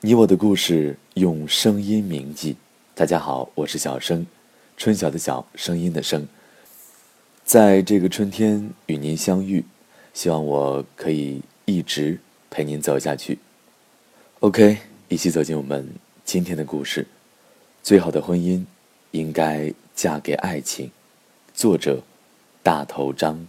你我的故事用声音铭记。大家好，我是小生，春晓的晓，声音的声。在这个春天与您相遇，希望我可以一直陪您走下去。OK，一起走进我们今天的故事。最好的婚姻，应该嫁给爱情。作者：大头张。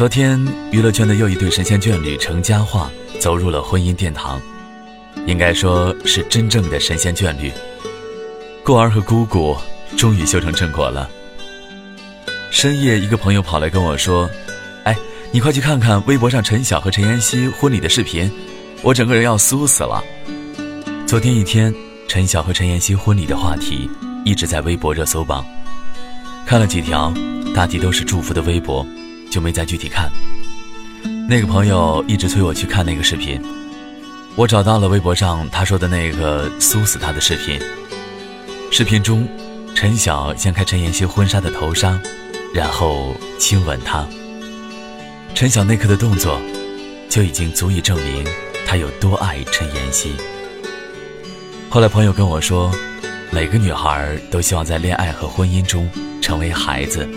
昨天，娱乐圈的又一对神仙眷侣成家化，走入了婚姻殿堂，应该说是真正的神仙眷侣。过儿和姑姑终于修成正果了。深夜，一个朋友跑来跟我说：“哎，你快去看看微博上陈晓和陈妍希婚礼的视频，我整个人要酥死了。”昨天一天，陈晓和陈妍希婚礼的话题一直在微博热搜榜，看了几条，大抵都是祝福的微博。就没再具体看。那个朋友一直催我去看那个视频，我找到了微博上他说的那个苏死他的视频。视频中，陈晓掀开陈妍希婚纱的头纱，然后亲吻她。陈晓那刻的动作，就已经足以证明他有多爱陈妍希。后来朋友跟我说，每个女孩都希望在恋爱和婚姻中成为孩子。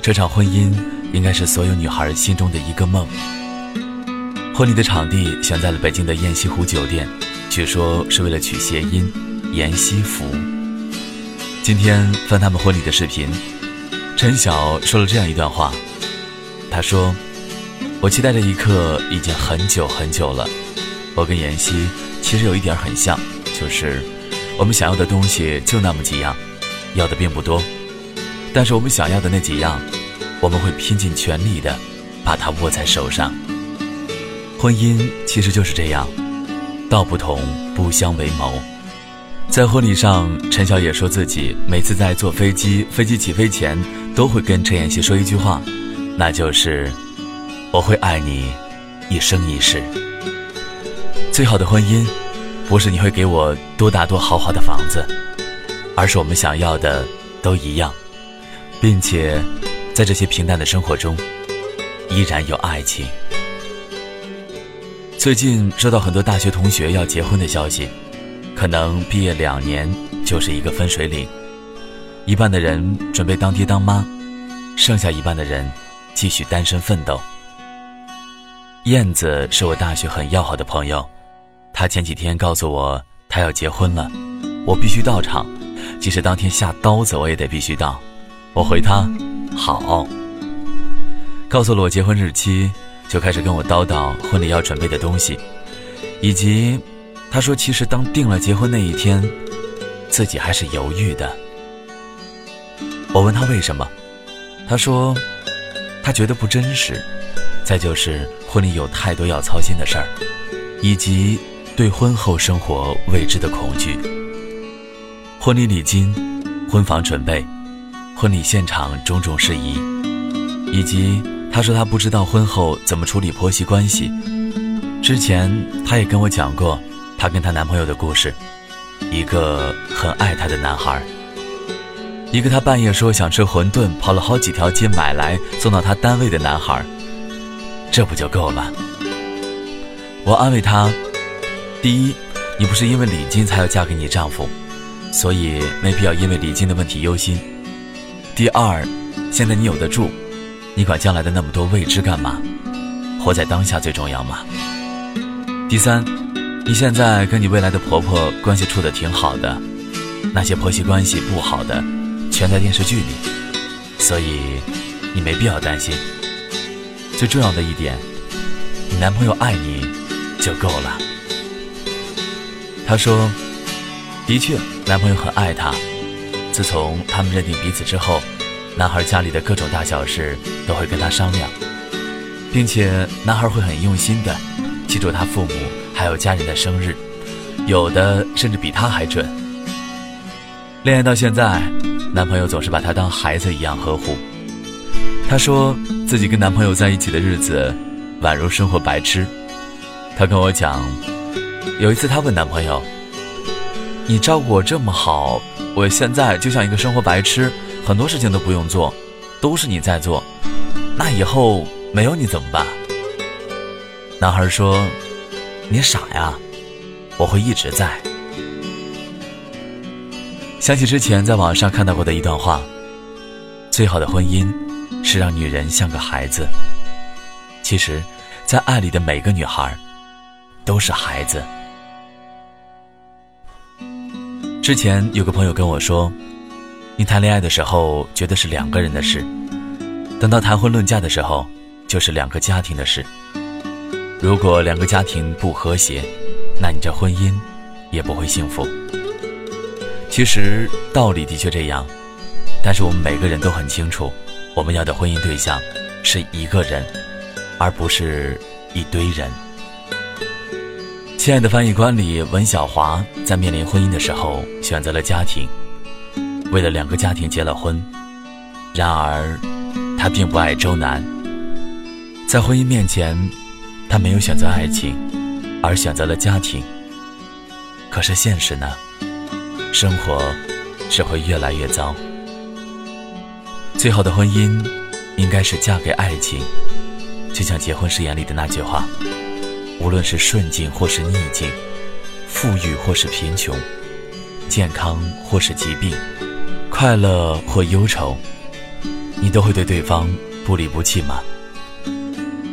这场婚姻应该是所有女孩心中的一个梦。婚礼的场地选在了北京的雁西湖酒店，据说是为了取谐音“延禧福”。今天翻他们婚礼的视频，陈晓说了这样一段话，他说：“我期待这一刻已经很久很久了。我跟妍希其实有一点很像，就是我们想要的东西就那么几样，要的并不多，但是我们想要的那几样。”我们会拼尽全力的把它握在手上。婚姻其实就是这样，道不同不相为谋。在婚礼上，陈晓也说自己每次在坐飞机，飞机起飞前都会跟陈妍希说一句话，那就是“我会爱你一生一世”。最好的婚姻，不是你会给我多大多豪华的房子，而是我们想要的都一样，并且。在这些平淡的生活中，依然有爱情。最近收到很多大学同学要结婚的消息，可能毕业两年就是一个分水岭。一半的人准备当爹当妈，剩下一半的人继续单身奋斗。燕子是我大学很要好的朋友，她前几天告诉我她要结婚了，我必须到场，即使当天下刀子我也得必须到。我回他。好，告诉了我结婚日期，就开始跟我叨叨婚礼要准备的东西，以及他说其实当定了结婚那一天，自己还是犹豫的。我问他为什么，他说他觉得不真实，再就是婚礼有太多要操心的事儿，以及对婚后生活未知的恐惧。婚礼礼金，婚房准备。婚礼现场种种事宜，以及她说她不知道婚后怎么处理婆媳关系。之前她也跟我讲过她跟她男朋友的故事，一个很爱她的男孩，一个她半夜说想吃馄饨，跑了好几条街买来送到她单位的男孩，这不就够了？我安慰她：第一，你不是因为礼金才要嫁给你丈夫，所以没必要因为礼金的问题忧心。第二，现在你有得住，你管将来的那么多未知干嘛？活在当下最重要嘛。第三，你现在跟你未来的婆婆关系处的挺好的，那些婆媳关系不好的，全在电视剧里，所以你没必要担心。最重要的一点，你男朋友爱你就够了。她说，的确，男朋友很爱她。自从他们认定彼此之后，男孩家里的各种大小事都会跟他商量，并且男孩会很用心的记住他父母还有家人的生日，有的甚至比他还准。恋爱到现在，男朋友总是把她当孩子一样呵护。她说自己跟男朋友在一起的日子，宛如生活白痴。她跟我讲，有一次她问男朋友：“你照顾我这么好。”我现在就像一个生活白痴，很多事情都不用做，都是你在做。那以后没有你怎么办？”男孩说：“你傻呀，我会一直在。”想起之前在网上看到过的一段话：“最好的婚姻是让女人像个孩子。”其实，在爱里的每个女孩都是孩子。之前有个朋友跟我说：“你谈恋爱的时候觉得是两个人的事，等到谈婚论嫁的时候，就是两个家庭的事。如果两个家庭不和谐，那你这婚姻也不会幸福。”其实道理的确这样，但是我们每个人都很清楚，我们要的婚姻对象是一个人，而不是一堆人。亲爱的翻译官里，文小华在面临婚姻的时候选择了家庭，为了两个家庭结了婚。然而，他并不爱周南，在婚姻面前，他没有选择爱情，而选择了家庭。可是现实呢？生活只会越来越糟。最好的婚姻，应该是嫁给爱情，就像结婚誓言里的那句话：无论是顺境或是逆境，富裕或是贫穷，健康或是疾病，快乐或忧愁，你都会对对方不离不弃吗？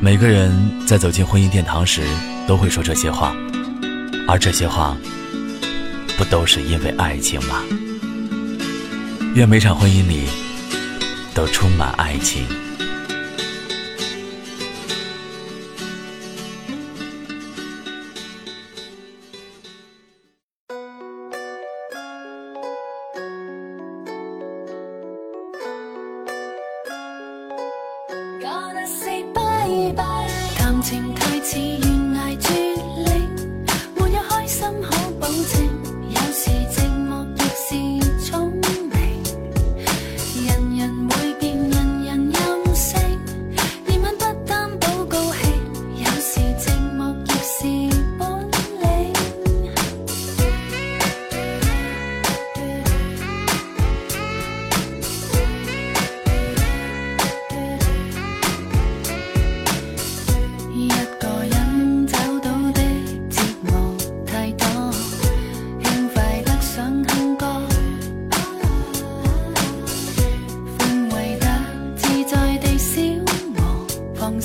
每个人在走进婚姻殿堂时，都会说这些话，而这些话。不都是因为爱情吗？愿每场婚姻里都充满爱情。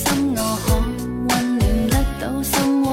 心我可温暖得到心窝。